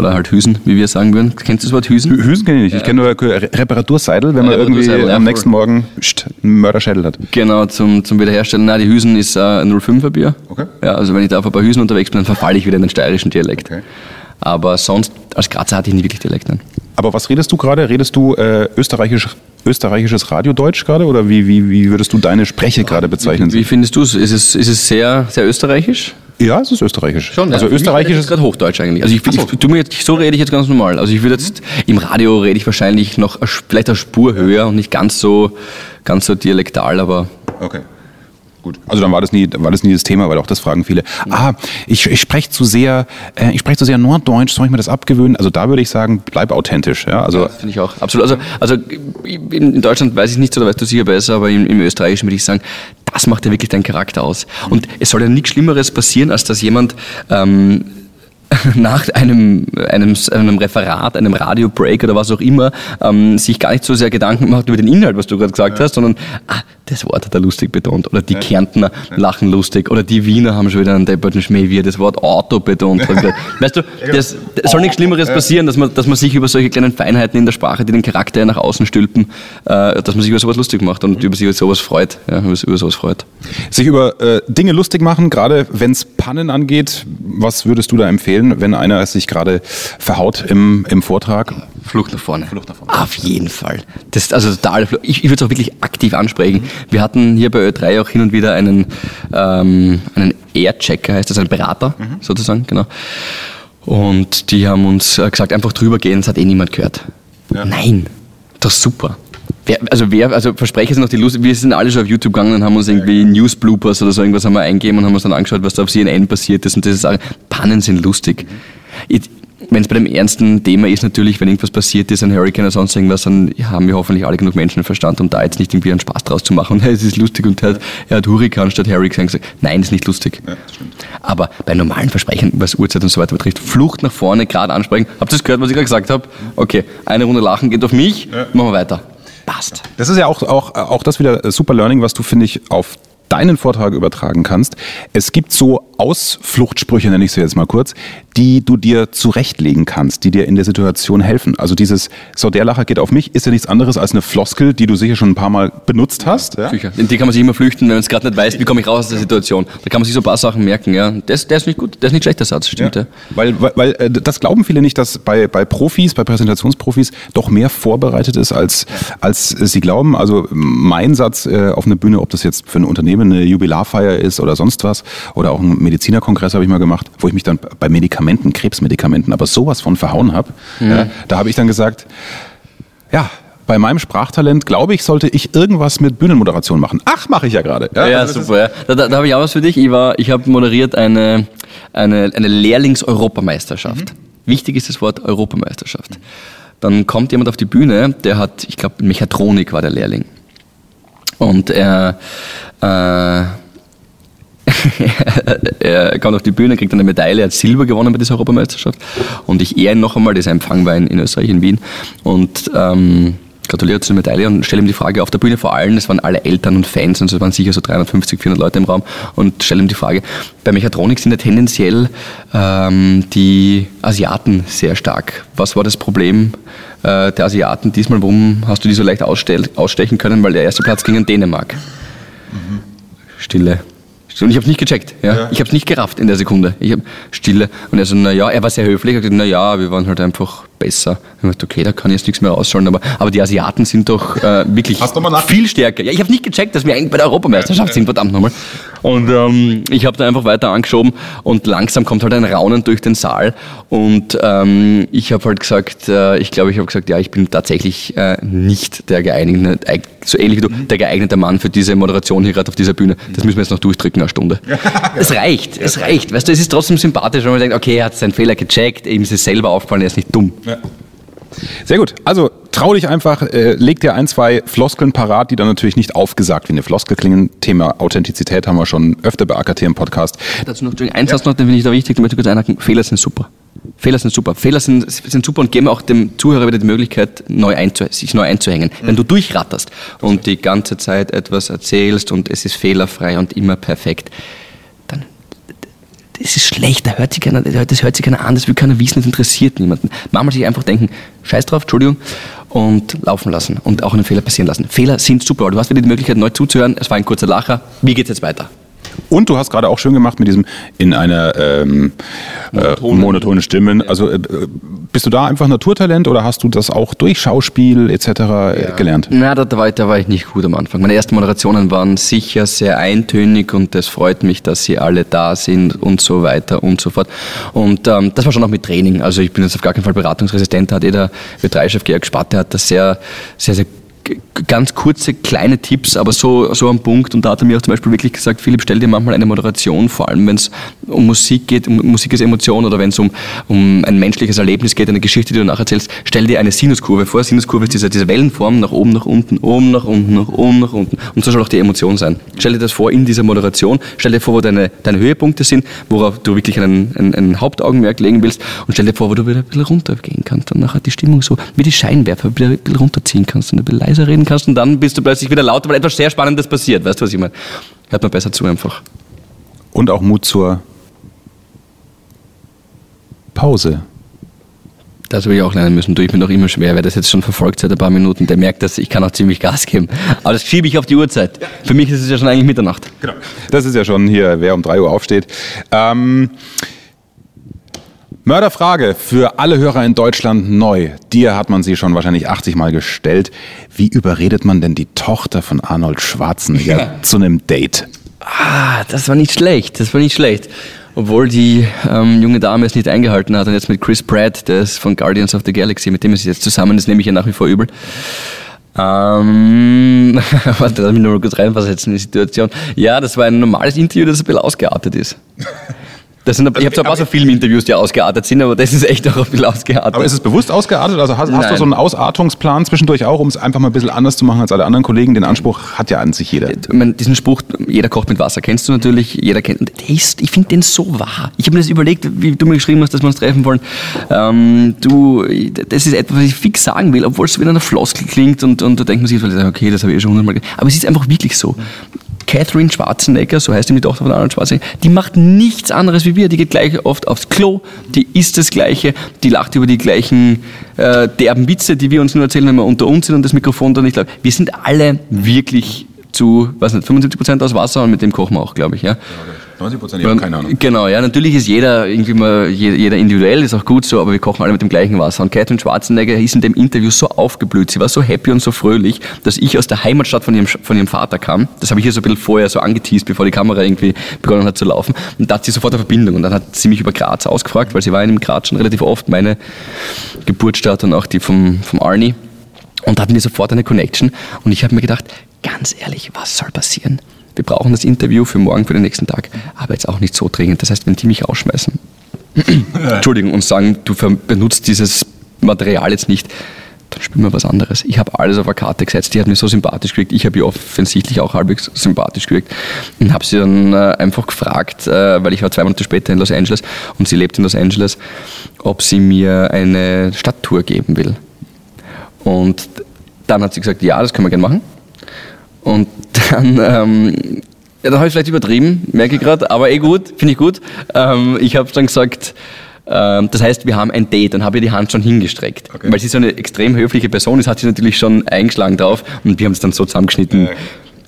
oder halt Hüsen, wie wir sagen würden. Kennst du das Wort Hüsen? Hü- Hüsen kenne ich nicht. Ich kenne nur Re- Reparaturseidel, wenn man irgendwie ja, am nächsten Morgen pst, einen Mörderschädel hat. Genau, zum, zum Wiederherstellen. Na, die Hüsen ist äh, ein 05er Bier. Okay. Ja, also wenn ich da auf ein paar Hüsen unterwegs bin, dann verfalle ich wieder in den steirischen Dialekt. Okay. Aber sonst, als Grazer hatte ich nie wirklich Dialekt. Nein. Aber was redest du gerade? Redest du äh, österreichisch, österreichisches Radiodeutsch gerade oder wie, wie, wie würdest du deine Spreche gerade bezeichnen? Wie findest du es? Ist es, ist es sehr, sehr österreichisch? ja, es ist österreichisch. also Ja, österreichisches. ist gerade Hochdeutsch eigentlich. Also ich, ich, ich, tu mir jetzt, so rede ich jetzt ganz normal. Also ich würde jetzt im Radio rede ich wahrscheinlich noch vielleicht eine Spur höher und nicht ganz so ganz so dialektal, aber Okay. Gut. Also dann war das nie, war das nie das Thema, weil auch das fragen viele. Ah, ich, ich spreche zu sehr, äh, ich spreche zu sehr Norddeutsch, soll ich mir das abgewöhnen? Also da würde ich sagen, bleib authentisch. Ja, also finde ich auch absolut. Also also in in Deutschland weiß ich nicht, oder weißt du sicher besser, aber im, im Österreichischen würde ich sagen, das macht ja wirklich deinen Charakter aus. Und es soll ja nichts Schlimmeres passieren, als dass jemand ähm, <laughs> nach einem, einem, einem Referat, einem Radiobreak oder was auch immer, ähm, sich gar nicht so sehr Gedanken macht über den Inhalt, was du gerade gesagt hast, sondern ah, das Wort hat er lustig betont. Oder die Kärntner lachen lustig. Oder die Wiener haben schon wieder einen depperten Schmäh, wie er das Wort Auto betont hat. weißt du, das, das soll nichts Schlimmeres passieren, dass man, dass man sich über solche kleinen Feinheiten in der Sprache, die den Charakter ja nach außen stülpen, äh, dass man sich über sowas lustig macht und über sich über sowas freut. Ja, über, über sowas freut. sich über äh, Dinge lustig machen, gerade wenn es Pannen angeht. Was würdest du da empfehlen, wenn einer sich gerade verhaut im, im Vortrag? Flucht nach vorne. Flucht nach vorne. Auf jeden Fall. Das ist also total, ich, ich würde es auch wirklich aktiv ansprechen. Wir hatten hier bei Ö3 auch hin und wieder einen, ähm, einen Air-Checker, heißt das, ein Berater sozusagen, genau. Und die haben uns äh, gesagt, einfach drüber gehen, das hat eh niemand gehört. Nein, das ist super. Wer, also wer, also Versprecher sind noch die Lust, wir sind alle schon auf YouTube gegangen und haben uns irgendwie News Bloopers oder so irgendwas haben wir eingegeben und haben uns dann angeschaut, was da auf CNN passiert ist und das ist auch, Pannen sind lustig. Wenn es bei dem ernsten Thema ist, natürlich, wenn irgendwas passiert ist, ein Hurricane oder sonst irgendwas, dann haben wir hoffentlich alle genug Menschenverstand, um da jetzt nicht irgendwie einen Spaß draus zu machen. Und <laughs> es ist lustig und er hat, er hat Hurrikan statt Hurricane gesagt. Nein, ist nicht lustig. Aber bei normalen Versprechen, was Uhrzeit und so weiter betrifft, Flucht nach vorne, gerade ansprechen. Habt ihr das gehört, was ich gerade gesagt habe? Okay, eine Runde lachen geht auf mich, machen wir weiter. Passt. Das ist ja auch, auch, auch das wieder super Learning, was du, finde ich, auf deinen Vortrag übertragen kannst. Es gibt so Ausfluchtsprüche, nenne ich sie jetzt mal kurz, die du dir zurechtlegen kannst, die dir in der Situation helfen. Also dieses, so der Lacher geht auf mich, ist ja nichts anderes als eine Floskel, die du sicher schon ein paar Mal benutzt hast. Ja? Sicher. In die kann man sich immer flüchten, wenn man es gerade nicht weiß, wie komme ich raus aus der Situation. Da kann man sich so ein paar Sachen merken. Ja. Das, der ist nicht gut, der ist nicht schlecht, der Satz, stimmt. Ja. Weil, weil, weil äh, das glauben viele nicht, dass bei, bei Profis, bei Präsentationsprofis doch mehr vorbereitet ist, als, als sie glauben. Also mein Satz äh, auf einer Bühne, ob das jetzt für ein Unternehmen eine Jubilarfeier ist oder sonst was, oder auch ein Medizinerkongress habe ich mal gemacht, wo ich mich dann bei Medikamenten, Krebsmedikamenten, aber sowas von verhauen habe. Ja, da habe ich dann gesagt, ja, bei meinem Sprachtalent, glaube ich, sollte ich irgendwas mit Bühnenmoderation machen. Ach, mache ich ja gerade. Ja, also das super. Ja. Da, da, da habe ich auch was für dich. Ich, war- ich habe moderiert eine, eine, eine Lehrlings-Europameisterschaft. Wichtig ist das Wort Europameisterschaft. Dann kommt jemand auf die Bühne, der hat, ich glaube, Mechatronik war der Lehrling. Und er, äh, <laughs> er kommt auf die Bühne, kriegt eine Medaille, hat Silber gewonnen bei dieser Europameisterschaft. Und ich ehre ihn noch einmal, dieser Empfang war in, in Österreich, in Wien. Und ähm, gratuliere zur Medaille und stelle ihm die Frage auf der Bühne vor allem, es waren alle Eltern und Fans, und es waren sicher so 350, 400 Leute im Raum und stelle ihm die Frage, bei Mechatronik sind ja tendenziell ähm, die Asiaten sehr stark. Was war das Problem äh, der Asiaten diesmal? Warum hast du die so leicht ausstechen können? Weil der erste Platz ging an Dänemark. Mhm. Stille. Und ich habe es nicht gecheckt. Ja? ja. Ich habe es nicht gerafft in der Sekunde. Ich habe Stille. Und er so, naja, er war sehr höflich. Er hat gesagt, naja, wir waren halt einfach besser. Ich dachte, okay, da kann ich jetzt nichts mehr rausschauen. Aber, aber die Asiaten sind doch äh, <laughs> wirklich viel stärker. Ja, ich habe nicht gecheckt, dass wir eigentlich bei der Europameisterschaft sind, verdammt nochmal. Und ähm, ich habe da einfach weiter angeschoben und langsam kommt halt ein Raunen durch den Saal. Und ähm, ich habe halt gesagt, äh, ich glaube, ich habe gesagt, ja, ich bin tatsächlich äh, nicht der geeignete, so ähnlich wie du, der geeignete Mann für diese Moderation hier gerade auf dieser Bühne. Das müssen wir jetzt noch durchdrücken, eine Stunde. <laughs> es reicht, es reicht. Weißt du, es ist trotzdem sympathisch, wenn man denkt, okay, er hat seinen Fehler gecheckt, ihm ist es selber aufgefallen, er ist nicht dumm. Ja. Sehr gut. Also trau dich einfach, äh, leg dir ein, zwei Floskeln parat, die dann natürlich nicht aufgesagt wie eine Floskel klingen. Thema Authentizität haben wir schon öfter beackert hier im Podcast. Dazu noch, eins ja. noch, den finde ich da wichtig, da möchte ich kurz einhaken. Fehler sind super. Fehler sind super. Fehler sind, sind super und geben auch dem Zuhörer wieder die Möglichkeit, neu sich neu einzuhängen. Mhm. Wenn du durchratterst und die ganze Zeit etwas erzählst und es ist fehlerfrei und immer perfekt, das ist schlecht, das hört sich keiner, das hört sich keiner an, das will keiner wissen, das interessiert niemanden. Manchmal sich einfach denken, scheiß drauf, Entschuldigung, und laufen lassen und auch einen Fehler passieren lassen. Fehler sind super, du hast wieder die Möglichkeit, neu zuzuhören. Es war ein kurzer Lacher. Wie geht's jetzt weiter? Und du hast gerade auch schön gemacht mit diesem in einer ähm, monotone. Äh, monotone Stimmen. Also äh, bist du da einfach Naturtalent oder hast du das auch durch Schauspiel etc. Ja. gelernt? Na, da, da, war, da war ich nicht gut am Anfang. Meine ersten Moderationen waren sicher sehr eintönig und es freut mich, dass sie alle da sind und so weiter und so fort. Und ähm, das war schon auch mit Training. Also ich bin jetzt auf gar keinen Fall beratungsresistent. Hat jeder W3-Chef Georg Spatte hat das sehr, sehr, sehr ganz kurze, kleine Tipps, aber so, so am Punkt. Und da hat er mir auch zum Beispiel wirklich gesagt, Philipp, stell dir manchmal eine Moderation, vor allem wenn es um Musik geht, um Musik ist Emotion oder wenn es um, um ein menschliches Erlebnis geht, eine Geschichte, die du nacherzählst, stell dir eine Sinuskurve vor. Sinuskurve ist diese, diese Wellenform nach oben, nach unten, oben, nach unten, nach oben, nach unten. Und so soll auch die Emotion sein. Stell dir das vor in dieser Moderation, stell dir vor, wo deine, deine Höhepunkte sind, worauf du wirklich einen, einen, einen Hauptaugenmerk legen willst und stell dir vor, wo du wieder ein bisschen runtergehen kannst. Und nachher die Stimmung so, wie die Scheinwerfer wieder ein bisschen runterziehen kannst und ein bisschen leiser reden kannst und dann bist du plötzlich wieder lauter, weil etwas sehr Spannendes passiert. Weißt du, was ich meine? Hört man besser zu einfach. Und auch Mut zur Pause. Das habe ich auch lernen müssen. Du, ich bin noch immer schwer. Wer das jetzt schon verfolgt seit ein paar Minuten, der merkt, dass ich kann auch ziemlich Gas geben. Aber das schiebe ich auf die Uhrzeit. Für mich ist es ja schon eigentlich Mitternacht. Genau. Das ist ja schon hier, wer um 3 Uhr aufsteht. Ähm, Mörderfrage für alle Hörer in Deutschland neu. Dir hat man sie schon wahrscheinlich 80 Mal gestellt. Wie überredet man denn die Tochter von Arnold Schwarzenegger ja. zu einem Date? Ah, das war nicht schlecht. Das war nicht schlecht. Obwohl die ähm, junge Dame es nicht eingehalten hat und jetzt mit Chris Pratt, der ist von Guardians of the Galaxy, mit dem ist sie jetzt zusammen, das nehme ich ja nach wie vor übel. Ähm, <laughs> warte, lass mich nur kurz reinversetzen in die Situation. Ja, das war ein normales Interview, das ein bisschen ausgeartet ist. Das sind, ich habe zwar ein paar so Filminterviews, die ausgeartet sind, aber das ist echt auch bisschen ausgeartet. Aber ist es bewusst ausgeartet? Also hast, hast du so einen Ausartungsplan zwischendurch auch, um es einfach mal ein bisschen anders zu machen als alle anderen Kollegen? Den Anspruch hat ja an sich jeder. Meine, diesen Spruch, jeder kocht mit Wasser, kennst du natürlich. Jeder kennt. Ist, ich finde den so wahr. Ich habe mir das überlegt, wie du mir geschrieben hast, dass wir uns treffen wollen. Ähm, du, das ist etwas, was ich fix sagen will, obwohl es so wie eine Floskel klingt und, und da denkt man sich, okay, das habe ich eh schon hundertmal gesagt. Aber es ist einfach wirklich so. Catherine Schwarzenegger, so heißt die Tochter von Arnold Schwarzenegger, die macht nichts anderes wie wir. Die geht gleich oft aufs Klo, die isst das Gleiche, die lacht über die gleichen äh, derben Witze, die wir uns nur erzählen, wenn wir unter uns sind und das Mikrofon da nicht läuft. Wir sind alle wirklich zu, weiß nicht, 75 Prozent aus Wasser und mit dem kochen wir auch, glaube ich. Ja. 90 Prozent, ich habe keine Ahnung. Genau, ja, natürlich ist jeder irgendwie mal, jeder individuell, ist auch gut so, aber wir kochen alle mit dem gleichen Wasser. Und Catherine Schwarzenegger ist in dem Interview so aufgeblüht, sie war so happy und so fröhlich, dass ich aus der Heimatstadt von ihrem, von ihrem Vater kam. Das habe ich hier so ein bisschen vorher so angeteased, bevor die Kamera irgendwie begonnen hat zu laufen. Und da hat sie sofort eine Verbindung. Und dann hat sie mich über Graz ausgefragt, weil sie war in dem Graz schon relativ oft, meine Geburtsstadt und auch die vom, vom Arnie. Und da hatten wir sofort eine Connection. Und ich habe mir gedacht, ganz ehrlich, was soll passieren? Wir brauchen das Interview für morgen, für den nächsten Tag, aber jetzt auch nicht so dringend. Das heißt, wenn die mich rausschmeißen, <clears throat> Entschuldigung, und sagen, du benutzt dieses Material jetzt nicht, dann spielen wir was anderes. Ich habe alles auf eine Karte gesetzt, die hat mich so sympathisch gewirkt, ich habe ihr offensichtlich auch halbwegs sympathisch gewirkt und habe sie dann äh, einfach gefragt, äh, weil ich war zwei Monate später in Los Angeles und sie lebt in Los Angeles, ob sie mir eine Stadttour geben will. Und Dann hat sie gesagt, ja, das können wir gerne machen. Und dann, ähm, ja, dann habe ich vielleicht übertrieben, merke ich gerade, aber eh gut, finde ich gut. Ähm, ich habe dann gesagt, ähm, das heißt, wir haben ein Date, dann habe ich die Hand schon hingestreckt. Okay. Weil sie so eine extrem höfliche Person ist, hat sie natürlich schon eingeschlagen drauf und wir haben es dann so zusammengeschnitten.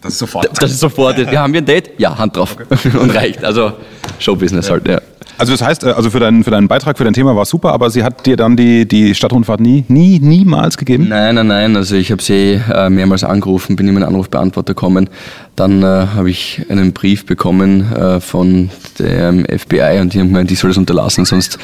Das ist sofort. Das ist sofort, <laughs> ja, haben wir ein Date? Ja, Hand drauf. <laughs> Und reicht. Also Showbusiness halt, ja. Also das heißt, äh, also für deinen, für deinen Beitrag, für dein Thema war es super, aber sie hat dir dann die, die Stadtrundfahrt nie, nie, niemals gegeben? Nein, nein, nein. Also ich habe sie äh, mehrmals angerufen, bin immer einen Anrufbeantworter gekommen. Dann äh, habe ich einen Brief bekommen äh, von dem FBI und die haben gemeint, ich soll das unterlassen, sonst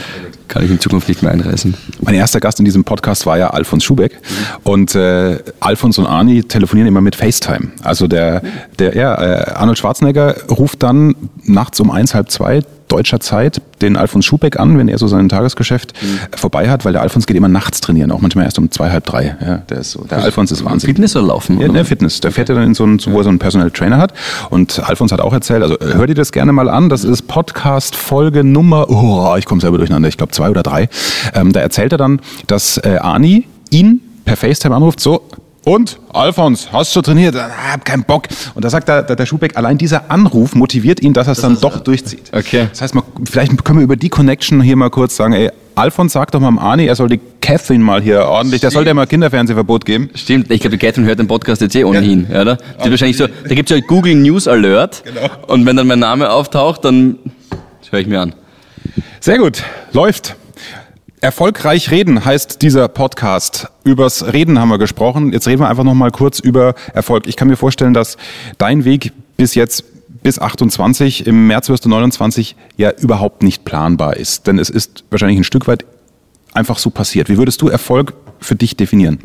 kann ich in Zukunft nicht mehr einreisen. Mein erster Gast in diesem Podcast war ja Alfons Schubeck. Und äh, Alfons und Arni telefonieren immer mit FaceTime. Also der, der ja, äh, Arnold Schwarzenegger ruft dann nachts um eins, halb zwei deutscher Zeit den Alfons Schubeck an, wenn er so sein Tagesgeschäft äh, vorbei hat, weil der Alfons geht immer nachts trainieren, auch manchmal erst um zwei, halb drei. Ja, der, ist so, der Alfons ist Wahnsinn. Fitness oder Laufen? Ja, ne, Fitness. Der fährt ja dann in so einen, wo er so einen Personal Trainer hat. Und Alfons hat auch erzählt, also hör dir das gerne mal an. Das ist Podcast Folge Nummer, oh, ich komme selber durcheinander, ich glaube zwei oder drei. Ähm, da erzählt er dann, dass äh, Ani ihn per FaceTime anruft, so, und, Alfons, hast du trainiert? Ah, hab keinen Bock. Und da sagt der, der, der Schubeck, allein dieser Anruf motiviert ihn, dass er es dann doch durchzieht. Okay. Das heißt, mal, vielleicht können wir über die Connection hier mal kurz sagen, ey, Alfons sagt doch mal am Ani, er soll die Catherine mal hier ordentlich, der soll der mal Kinderfernsehverbot geben. Stimmt, ich glaube, die Catherine hört den Podcast jetzt eh ohnehin, ja. oder? Die hat wahrscheinlich so, da gibt es ja Google News Alert Genau. und wenn dann mein Name auftaucht, dann höre ich mir an. Sehr gut, läuft. Erfolgreich reden heißt dieser Podcast. Übers Reden haben wir gesprochen. Jetzt reden wir einfach noch mal kurz über Erfolg. Ich kann mir vorstellen, dass dein Weg bis jetzt bis 28, im März wirst du 29, ja überhaupt nicht planbar ist. Denn es ist wahrscheinlich ein Stück weit einfach so passiert. Wie würdest du Erfolg für dich definieren?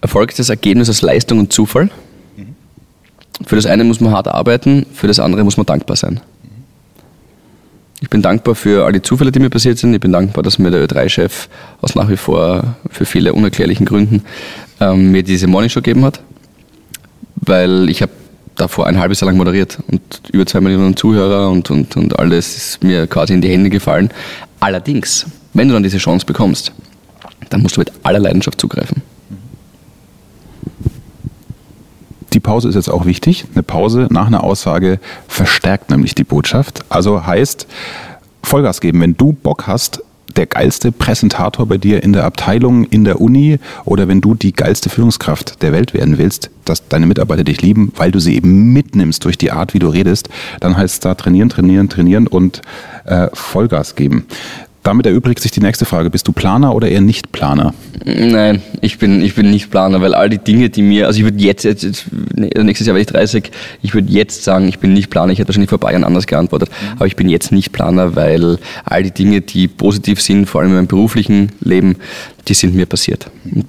Erfolg ist das Ergebnis aus Leistung und Zufall. Für das eine muss man hart arbeiten, für das andere muss man dankbar sein. Ich bin dankbar für all die Zufälle, die mir passiert sind. Ich bin dankbar, dass mir der Ö3-Chef aus nach wie vor für viele unerklärlichen Gründen ähm, mir diese Morningshow gegeben hat. Weil ich habe davor ein halbes Jahr lang moderiert und über zwei Millionen Zuhörer und, und, und alles ist mir quasi in die Hände gefallen. Allerdings, wenn du dann diese Chance bekommst, dann musst du mit aller Leidenschaft zugreifen. Die Pause ist jetzt auch wichtig. Eine Pause nach einer Aussage verstärkt nämlich die Botschaft. Also heißt, Vollgas geben. Wenn du Bock hast, der geilste Präsentator bei dir in der Abteilung, in der Uni oder wenn du die geilste Führungskraft der Welt werden willst, dass deine Mitarbeiter dich lieben, weil du sie eben mitnimmst durch die Art, wie du redest, dann heißt es da trainieren, trainieren, trainieren und äh, Vollgas geben. Damit erübrigt sich die nächste Frage. Bist du Planer oder eher nicht Planer? Nein, ich bin, ich bin nicht Planer, weil all die Dinge, die mir, also ich würde jetzt, jetzt, jetzt, nächstes Jahr werde ich 30, ich würde jetzt sagen, ich bin nicht Planer, ich hätte wahrscheinlich vor paar Jahren anders geantwortet, aber ich bin jetzt nicht Planer, weil all die Dinge, die positiv sind, vor allem in meinem beruflichen Leben, die sind mir passiert. Ich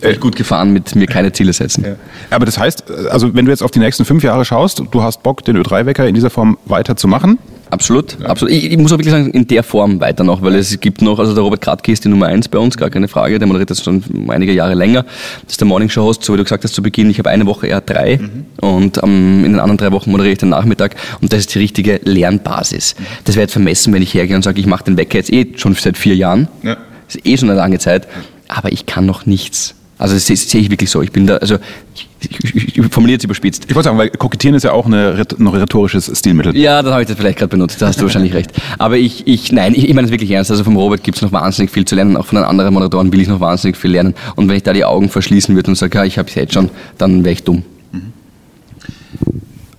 bin gut gefahren mit mir keine Ziele setzen. Aber das heißt, also wenn du jetzt auf die nächsten fünf Jahre schaust, du hast Bock, den Ö3-Wecker in dieser Form weiterzumachen. Absolut, absolut. Ich, ich muss auch wirklich sagen, in der Form weiter noch, weil es gibt noch, also der Robert Kratke ist die Nummer eins bei uns, gar keine Frage, der moderiert das schon einige Jahre länger. Das ist der Morning Show Host, so wie du gesagt hast zu Beginn, ich habe eine Woche eher drei und ähm, in den anderen drei Wochen moderiere ich den Nachmittag und das ist die richtige Lernbasis. Das wäre jetzt vermessen, wenn ich hergehe und sage, ich mache den Wecker jetzt eh schon seit vier Jahren. Ja. Das ist eh schon eine lange Zeit, aber ich kann noch nichts. Also das sehe sehe ich wirklich so. Ich bin da, also ich, ich, ich formuliere es überspitzt. Ich wollte sagen, weil kokettieren ist ja auch eine, noch ein rhetorisches Stilmittel. Ja, dann habe ich das vielleicht gerade benutzt, da hast du <laughs> wahrscheinlich recht. Aber ich, ich nein, ich, ich meine es wirklich ernst. Also vom Robert gibt es noch wahnsinnig viel zu lernen, auch von den anderen Moderatoren will ich noch wahnsinnig viel lernen. Und wenn ich da die Augen verschließen würde und sage, ja, ich habe es jetzt schon, dann wäre ich dumm.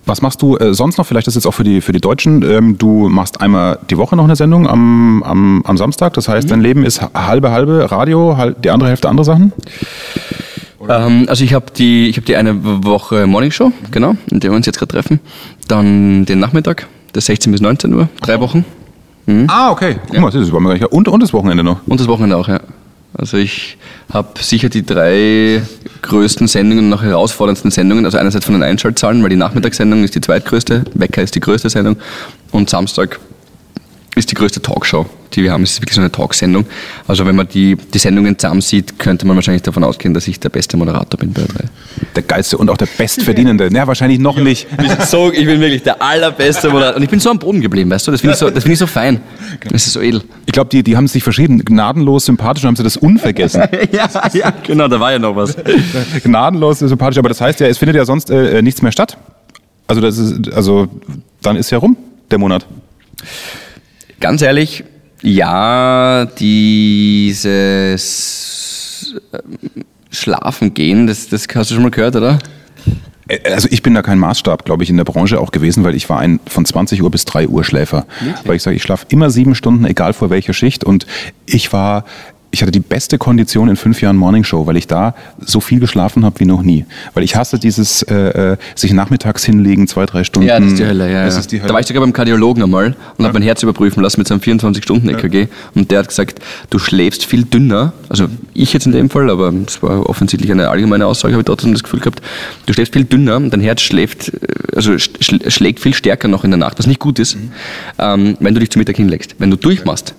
Was machst du äh, sonst noch? Vielleicht ist jetzt auch für die, für die Deutschen. Ähm, du machst einmal die Woche noch eine Sendung am, am, am Samstag. Das heißt, dein Leben ist halbe, halbe Radio, hal- die andere Hälfte andere Sachen. Ähm, also ich habe die, ich habe die eine Woche Morning Show, genau, in der wir uns jetzt gerade treffen. Dann den Nachmittag, das 16 bis 19 Uhr, drei Wochen. Ah, okay. Guck mal, das ist überhaupt gar nicht. Und, und das Wochenende noch. Und das Wochenende auch, ja. Also ich habe sicher die drei größten Sendungen und noch herausforderndsten Sendungen. Also einerseits von den Einschaltzahlen, weil die Nachmittagssendung ist die zweitgrößte, Wecker ist die größte Sendung und Samstag ist die größte Talkshow die wir haben. Es ist wirklich so eine Talksendung. Also wenn man die, die Sendungen zusammen sieht, könnte man wahrscheinlich davon ausgehen, dass ich der beste Moderator bin bei Ö3. Der geilste und auch der bestverdienende. Ja, wahrscheinlich noch nicht. <laughs> So, ich bin wirklich der allerbeste Moderator. Und ich bin so am Boden geblieben, weißt du? Das finde ich, so, das find ich so fein. Das ist so edel. Ich glaube, die, die haben sich verschrieben. Gnadenlos sympathisch und haben sie das unvergessen. <laughs> ja, ja, genau, da war ja noch was. <laughs> Gnadenlos sympathisch. Aber das heißt ja, es findet ja sonst äh, nichts mehr statt. Also, das ist, also dann ist ja rum, der Monat. Ganz ehrlich, ja, dieses äh, Schlafen gehen, das, das hast du schon mal gehört, oder? Äh, Also ich bin da kein Maßstab, glaube ich, in der Branche auch gewesen, weil ich war ein von 20 Uhr bis 3 Uhr Schläfer. Weil ich sage, ich schlafe immer sieben Stunden, egal vor welcher Schicht. Und ich war, ich hatte die beste Kondition in fünf Jahren Morning Show, weil ich da so viel geschlafen habe wie noch nie. Weil ich hasse dieses äh, äh, sich nachmittags hinlegen, zwei, drei Stunden. Ja, das ist die Hölle, ja. Das ja. ist die Hölle. Da war ich sogar beim Kardiologen einmal und habe mein Herz überprüfen lassen mit seinem 24-Stunden-EKG und der hat gesagt, du schläfst viel dünner, also ich jetzt in dem Fall, aber es war offensichtlich eine allgemeine Aussage, habe ich trotzdem das Gefühl gehabt, du schläfst viel dünner, und dein Herz schläft, äh, also sch schlägt viel stärker noch in der Nacht, was nicht gut ist, ähm, wenn du dich zu Mittag hinlegst. Wenn du durchmachst,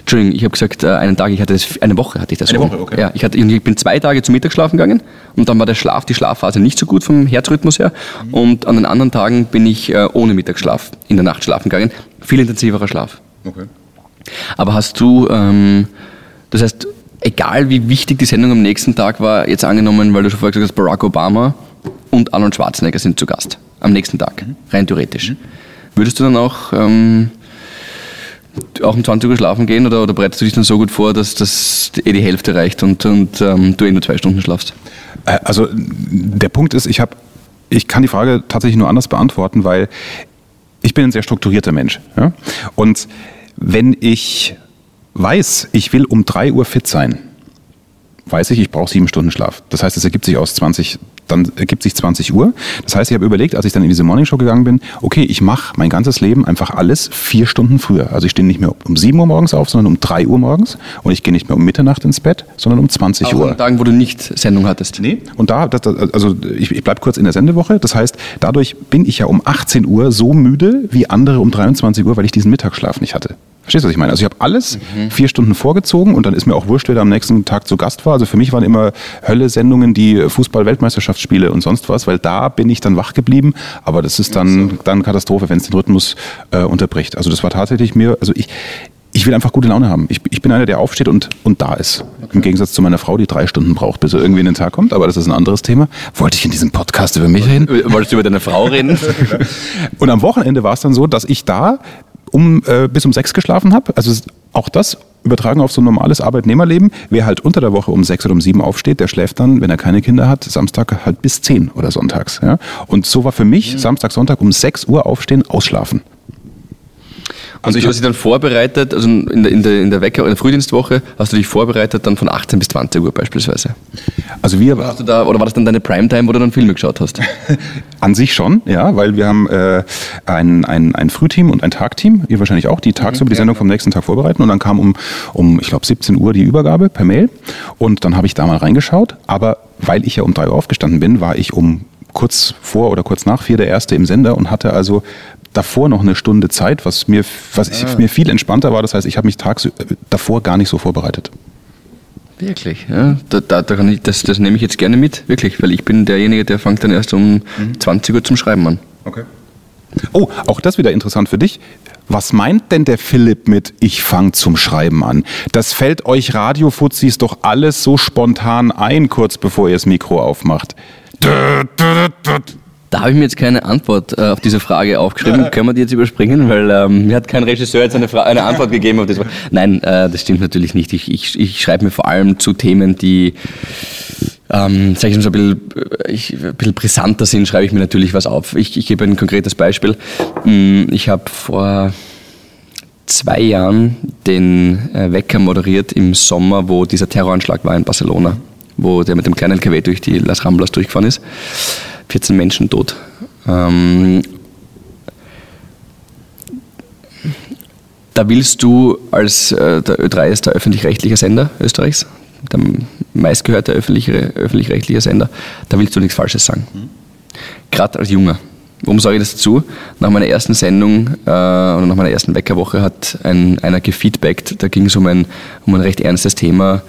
Entschuldigung, ich habe gesagt, äh, einen Tag, ich hatte das, eine Woche hatte ich das Eine. Woche, okay. Ja, ich, hatte, ich bin zwei Tage zum Mittag schlafen gegangen und dann war der Schlaf, die Schlafphase nicht so gut vom Herzrhythmus her. Und an den anderen Tagen bin ich äh, ohne Mittagsschlaf in der Nacht schlafen gegangen. Viel intensiverer Schlaf. Okay. Aber hast du, ähm, das heißt, egal wie wichtig die Sendung am nächsten Tag war, jetzt angenommen, weil du schon vorher gesagt hast, Barack Obama und Arnold Schwarzenegger sind zu Gast am nächsten Tag, rein theoretisch. Würdest du dann auch, ähm, auch um 20 Uhr schlafen gehen oder, oder bereitest du dich dann so gut vor, dass das eh die Hälfte reicht und, und ähm, du eh nur zwei Stunden schlafst? Äh, Also der Punkt ist, ich habe, ich kann die Frage tatsächlich nur anders beantworten, weil ich bin ein sehr strukturierter Mensch. Ja? Und wenn ich weiß, ich will um 3 Uhr fit sein, weiß ich, ich brauche sieben Stunden Schlaf. Das heißt, es ergibt sich aus 20, dann ergibt sich 20 Uhr. Das heißt, ich habe überlegt, als ich dann in diese Morningshow gegangen bin, okay, ich mache mein ganzes Leben einfach alles vier Stunden früher. Also ich stehe nicht mehr um 7 Uhr morgens auf, sondern um 3 Uhr morgens. Und ich gehe nicht mehr um Mitternacht ins Bett, sondern um 20 Auch Uhr. an Tagen, wo du nicht Sendung hattest. Nee, und da, das, also ich, ich bleibe kurz in der Sendewoche. Das heißt, dadurch bin ich ja um 18 Uhr so müde wie andere um 23 Uhr, weil ich diesen Mittagsschlaf nicht hatte. Verstehst du, was ich meine? Also ich habe alles vier Stunden vorgezogen und dann ist mir auch wurscht, wer da am nächsten Tag zu Gast war. Also für mich waren immer Hölle-Sendungen, die Fußball-Weltmeisterschaftsspiele und sonst was, weil da bin ich dann wach geblieben. Aber das ist dann, dann Katastrophe, wenn es den Rhythmus äh, unterbricht. Also das war tatsächlich mir, also ich, ich will einfach gute Laune haben. Ich, ich bin einer, der aufsteht und, und da ist. Im Gegensatz zu meiner Frau, die drei Stunden braucht, bis er irgendwie in den Tag kommt. Aber das ist ein anderes Thema. Wollte ich in diesem Podcast über mich reden? Wolltest du über deine Frau reden? <laughs> Und am Wochenende war es dann so, dass ich da um, äh, bis um sechs geschlafen habe. Also auch das übertragen auf so ein normales Arbeitnehmerleben. Wer halt unter der Woche um sechs oder um sieben aufsteht, der schläft dann, wenn er keine Kinder hat, Samstag halt bis zehn oder sonntags. Ja? Und so war für mich Samstag, Sonntag um sechs Uhr aufstehen, ausschlafen. Also ich hast dich dann vorbereitet, also in der, in der, in der Wecker- oder Frühdienstwoche hast du dich vorbereitet dann von 18 bis 20 Uhr beispielsweise. Also wir Hast du da, oder war das dann deine Primetime, wo du dann Filme geschaut hast? <laughs> An sich schon, ja, weil wir haben äh, ein, ein, ein Frühteam und ein Tagteam, ihr wahrscheinlich auch, die tagsüber die Sendung vom nächsten Tag vorbereiten. Und dann kam um, um ich glaube, 17 Uhr die Übergabe per Mail. Und dann habe ich da mal reingeschaut, aber weil ich ja um 3 Uhr aufgestanden bin, war ich um kurz vor oder kurz nach vier der Erste im Sender und hatte also davor noch eine Stunde Zeit, was mir, was ich, mir viel entspannter war. Das heißt, ich habe mich tags davor gar nicht so vorbereitet. Wirklich, ja. Da, da, da ich, das, das nehme ich jetzt gerne mit, wirklich, weil ich bin derjenige, der fängt dann erst um 20 Uhr zum Schreiben an. Okay. Oh, auch das wieder interessant für dich. Was meint denn der Philipp mit Ich fang zum Schreiben an? Das fällt euch Radiofuzis doch alles so spontan ein, kurz bevor ihr das Mikro aufmacht. Da habe ich mir jetzt keine Antwort äh, auf diese Frage aufgeschrieben. <laughs> Können wir die jetzt überspringen? Weil ähm, mir hat kein Regisseur jetzt eine, Fra eine Antwort gegeben auf diese Frage. Nein, äh, das stimmt natürlich nicht. Ich, ich, ich schreibe mir vor allem zu Themen, die ähm, sag ich mal so ein bisschen, äh, ich, ein bisschen brisanter sind, schreibe ich mir natürlich was auf. Ich, ich gebe ein konkretes Beispiel. Mm, Ich habe vor zwei Jahren den äh, Wecker moderiert im Sommer, wo dieser Terroranschlag war in Barcelona, wo der mit dem kleinen LKW durch die Las Ramblas durchgefahren ist. 14 Menschen tot. Ähm, da willst du als äh, der Ö3 ist der öffentlich-rechtliche Sender Österreichs, der meistgehörte öffentlich-rechtliche Sender, da willst du nichts Falsches sagen. Gerade als Junger. Warum sage ich das dazu? Nach meiner ersten Sendung äh, oder nach meiner ersten Weckerwoche hat ein, einer gefeedbackt. Da ging es um ein, um ein recht ernstes Thema.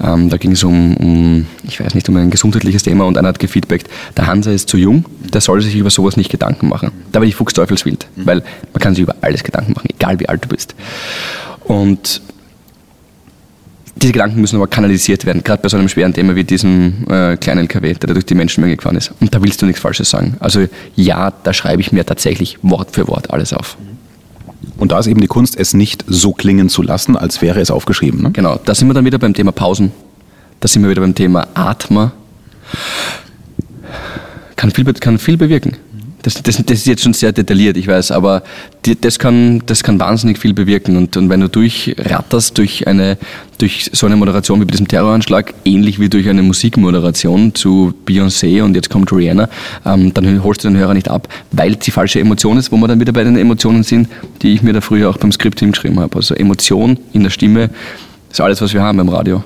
Ähm, da ging es um, um, ich weiß nicht, um ein gesundheitliches Thema und einer hat gefeedbackt, der Hansa ist zu jung, der soll sich über sowas nicht Gedanken machen. Da war ich fuchsteufelswild, mhm. weil man kann sich über alles Gedanken machen, egal wie alt du bist. Und diese Gedanken müssen aber kanalisiert werden, gerade bei so einem schweren Thema wie diesem äh, kleinen LKW, der da durch die Menschenmenge gefahren ist. Und da willst du nichts Falsches sagen. Also ja, da schreibe ich mir tatsächlich Wort für Wort alles auf. Und da ist eben die Kunst, es nicht so klingen zu lassen, als wäre es aufgeschrieben. Ne? Genau, da sind wir dann wieder beim Thema Pausen. Da sind wir wieder beim Thema Atmer. Kann viel, kann viel bewirken. Das, das, das, ist jetzt schon sehr detailliert, ich weiß, aber die, das, kann, das kann wahnsinnig viel bewirken. Und, und wenn du durchratterst durch, eine, durch so eine Moderation wie bei diesem Terroranschlag, ähnlich wie durch eine Musikmoderation zu Beyoncé und jetzt kommt Rihanna, ähm, dann holst du den Hörer nicht ab, weil es die falsche Emotion ist, wo wir dann wieder bei den Emotionen sind, die ich mir da früher auch beim Skript hingeschrieben habe. Also Emotion in der Stimme ist alles, was wir haben beim Radio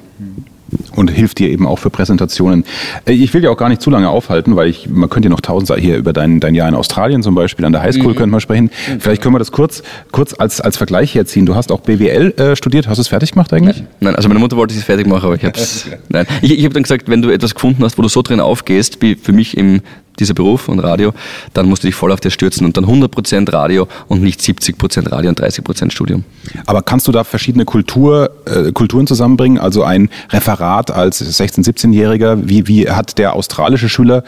und hilft dir eben auch für Präsentationen. Äh, ich will ja auch gar nicht zu lange aufhalten, weil ich, man könnte ja noch tausend hier über dein, dein Jahr in Australien zum Beispiel, an der Highschool mhm. könnte man sprechen. Vielleicht können wir das kurz, kurz als, als Vergleich herziehen. Du hast auch BWL äh, studiert, hast du es fertig gemacht eigentlich? Nein. Nein, also meine Mutter wollte es fertig machen, aber ich habe es. <laughs> Nein, ich, ich habe dann gesagt, wenn du etwas gefunden hast, wo du so drin aufgehst, wie für mich im dieser Beruf und Radio, dann musst du dich voll auf das stürzen und dann 100% Radio und nicht 70% Radio und 30% Studium. Aber kannst du da verschiedene Kultur, äh, Kulturen zusammenbringen? Also ein Referat als 16-, 17-Jähriger, wie, wie hat der australische Schüler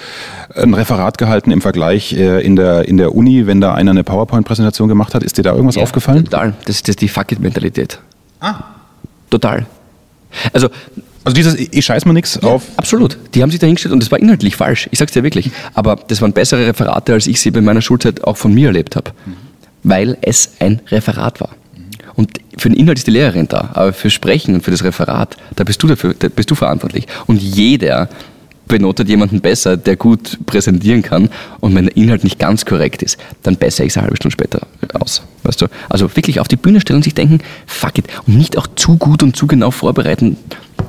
ein Referat gehalten im Vergleich äh, in, der, in der Uni, wenn da einer eine PowerPoint-Präsentation gemacht hat? Ist dir da irgendwas ja, aufgefallen? Total. Das, das ist die Fuck-it-Mentalität. Ah. Total. Also also dieses Ich scheiß mir nichts ja, auf. Absolut. Die haben sich da hingestellt und das war inhaltlich falsch. Ich sag's dir wirklich. Aber das waren bessere Referate, als ich sie bei meiner Schulzeit auch von mir erlebt habe. Mhm. Weil es ein Referat war. Mhm. Und für den Inhalt ist die Lehrerin da, aber für Sprechen und für das Referat, da bist du dafür, da bist du verantwortlich. Und jeder benotet jemanden besser, der gut präsentieren kann. Und wenn der Inhalt nicht ganz korrekt ist, dann bessere ich es eine halbe Stunde später aus. Weißt du? Also wirklich auf die Bühne stellen und sich denken, fuck it. Und nicht auch zu gut und zu genau vorbereiten.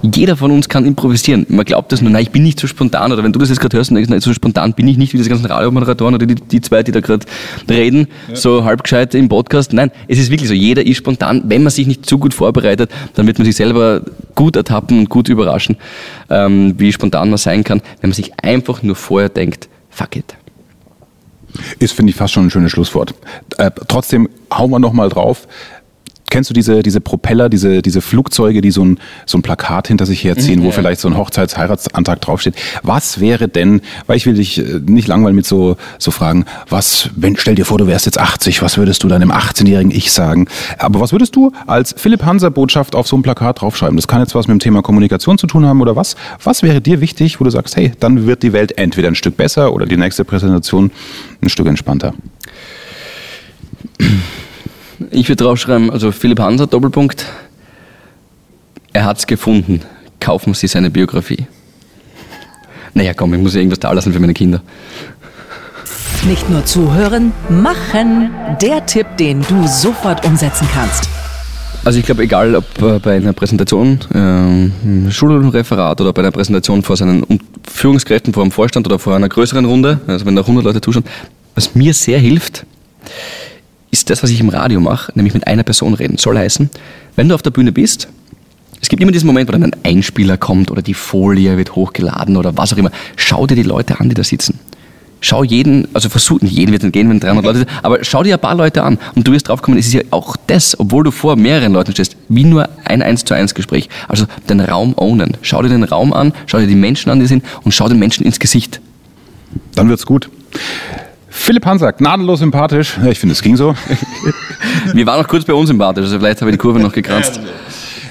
Jeder von uns kann improvisieren. Man glaubt das nur, nein, ich bin nicht so spontan. Oder wenn du das jetzt gerade hörst und denkst, so spontan bin ich nicht wie diese ganzen Radiomoderatoren oder die, die zwei, die da gerade reden, ja. so halb gescheit im Podcast. Nein, es ist wirklich so. Jeder ist spontan. Wenn man sich nicht zu gut vorbereitet, dann wird man sich selber gut ertappen und gut überraschen, ähm, wie spontan man sein kann, wenn man sich einfach nur vorher denkt, fuck it. Ist, finde ich, fast schon ein schönes Schlusswort. Äh, trotzdem hauen wir nochmal drauf. Kennst du diese, diese Propeller, diese, diese Flugzeuge, die so ein, so ein Plakat hinter sich herziehen, mhm, wo vielleicht so ein Hochzeitsheiratsantrag draufsteht? Was wäre denn, weil ich will dich äh, nicht langweilen mit so, so Fragen, was, wenn, stell dir vor, du wärst jetzt 80, was würdest du deinem 18-jährigen Ich sagen? Aber was würdest du als Philipp Hanser Botschaft auf so ein Plakat draufschreiben? Das kann jetzt was mit dem Thema Kommunikation zu tun haben oder was? Was wäre dir wichtig, wo du sagst, hey, dann wird die Welt entweder ein Stück besser oder die nächste Präsentation ein Stück entspannter? Ich würde draufschreiben, also Philipp Hanser, Doppelpunkt. Er hat es gefunden. Kaufen Sie seine Biografie. Naja, komm, ich muss ja irgendwas da lassen für meine Kinder. Nicht nur zuhören, machen. Der Tipp, den du sofort umsetzen kannst. Also ich glaube, egal ob äh, bei einer Präsentation, äh, Schulreferat oder bei einer Präsentation vor seinen Führungskräften, vor einem Vorstand oder vor einer größeren Runde, also wenn da 100 Leute zuschauen, was mir sehr hilft, ist das, was ich im Radio mache, nämlich mit einer Person reden. Soll heißen, wenn du auf der Bühne bist, es gibt immer diesen Moment, wo dann ein Einspieler kommt oder die Folie wird hochgeladen oder was auch immer. Schau dir die Leute an, die da sitzen. Schau jeden, also versuch, nicht jeden wird nicht gehen, wenn 300 Leute sind, aber schau dir ein paar Leute an und du wirst drauf kommen, es ist ja auch das, obwohl du vor mehreren Leuten stehst, wie nur ein 1 zu 1 Gespräch. Also den Raum ownen. Schau dir den Raum an, schau dir die Menschen an, die sind und schau den Menschen ins Gesicht. Dann wird's gut. Philipp Hanser, gnadenlos sympathisch. Ja, ich finde, es ging so. <laughs> Wir waren noch kurz bei uns sympathisch, also vielleicht habe ich die Kurve noch gekratzt.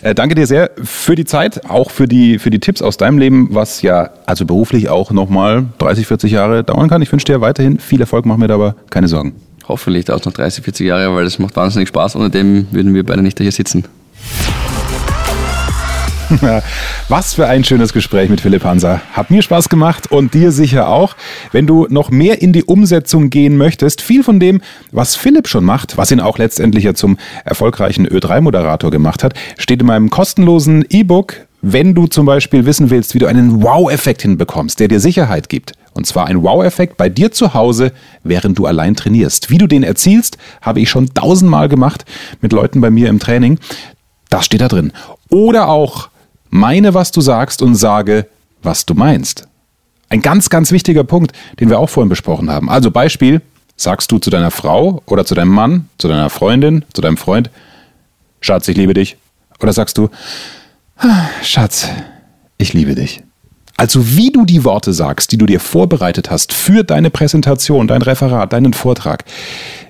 Äh, danke dir sehr für die Zeit, auch für die, für die Tipps aus deinem Leben, was ja also beruflich auch nochmal 30, 40 Jahre dauern kann. Ich wünsche dir weiterhin viel Erfolg, mach mir da aber keine Sorgen. Hoffentlich dauert es noch 30, 40 Jahre, weil das macht wahnsinnig Spaß. Ohne dem würden wir beide nicht hier sitzen. Was für ein schönes Gespräch mit Philipp Hanser. Hat mir Spaß gemacht und dir sicher auch. Wenn du noch mehr in die Umsetzung gehen möchtest, viel von dem, was Philipp schon macht, was ihn auch letztendlich ja zum erfolgreichen Ö3-Moderator gemacht hat, steht in meinem kostenlosen E-Book wenn du zum Beispiel wissen willst, wie du einen Wow-Effekt hinbekommst, der dir Sicherheit gibt Und zwar ein Wow-Effekt bei dir zu Hause, während du allein trainierst. Wie du den erzielst, habe ich schon tausendmal gemacht mit Leuten bei mir im Training. Das steht da drin. Oder auch meine, was du sagst und sage, was du meinst. Ein ganz, ganz wichtiger Punkt, den wir auch vorhin besprochen haben. Also Beispiel, sagst du zu deiner Frau oder zu deinem Mann, zu deiner Freundin, zu deinem Freund, Schatz, ich liebe dich. Oder sagst du, ah, Schatz, ich liebe dich. Also wie du die Worte sagst, die du dir vorbereitet hast für deine Präsentation, dein Referat, deinen Vortrag,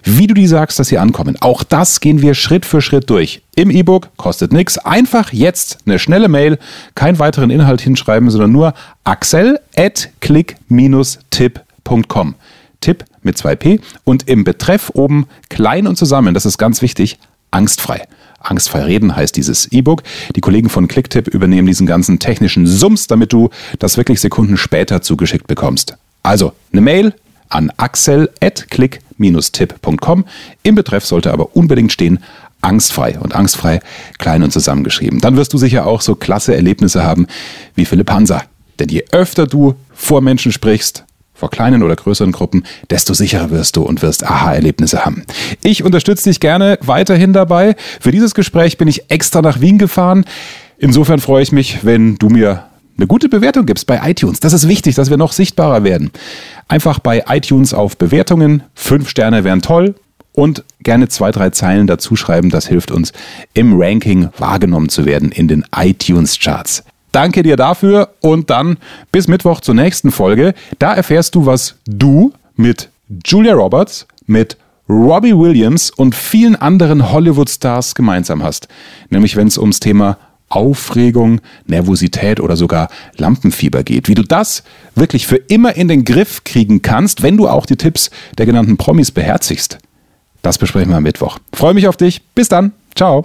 wie du die sagst, dass sie ankommen. Auch das gehen wir Schritt für Schritt durch. Im E-Book kostet nichts. Einfach jetzt eine schnelle Mail, keinen weiteren Inhalt hinschreiben, sondern nur axel at click-tipp.com. Tipp mit 2p und im Betreff oben klein und zusammen, das ist ganz wichtig, angstfrei. Angstfrei reden heißt dieses E-Book. Die Kollegen von Clicktip übernehmen diesen ganzen technischen Sums, damit du das wirklich Sekunden später zugeschickt bekommst. Also eine Mail an axel.click-tipp.com. Im Betreff sollte aber unbedingt stehen angstfrei und angstfrei klein und zusammengeschrieben. Dann wirst du sicher auch so klasse Erlebnisse haben wie Philipp Hanser. Denn je öfter du vor Menschen sprichst, vor kleinen oder größeren Gruppen, desto sicherer wirst du und wirst Aha-Erlebnisse haben. Ich unterstütze dich gerne weiterhin dabei. Für dieses Gespräch bin ich extra nach Wien gefahren. Insofern freue ich mich, wenn du mir eine gute Bewertung gibst bei iTunes. Das ist wichtig, dass wir noch sichtbarer werden. Einfach bei iTunes auf Bewertungen. Fünf Sterne wären toll. Und gerne zwei, drei Zeilen dazu schreiben. Das hilft uns, im Ranking wahrgenommen zu werden in den iTunes-Charts. Danke dir dafür und dann bis Mittwoch zur nächsten Folge. Da erfährst du, was du mit Julia Roberts, mit Robbie Williams und vielen anderen Hollywood-Stars gemeinsam hast. Nämlich wenn es ums Thema Aufregung, Nervosität oder sogar Lampenfieber geht. Wie du das wirklich für immer in den Griff kriegen kannst, wenn du auch die Tipps der genannten Promis beherzigst. Das besprechen wir am Mittwoch. Freue mich auf dich. Bis dann. Ciao.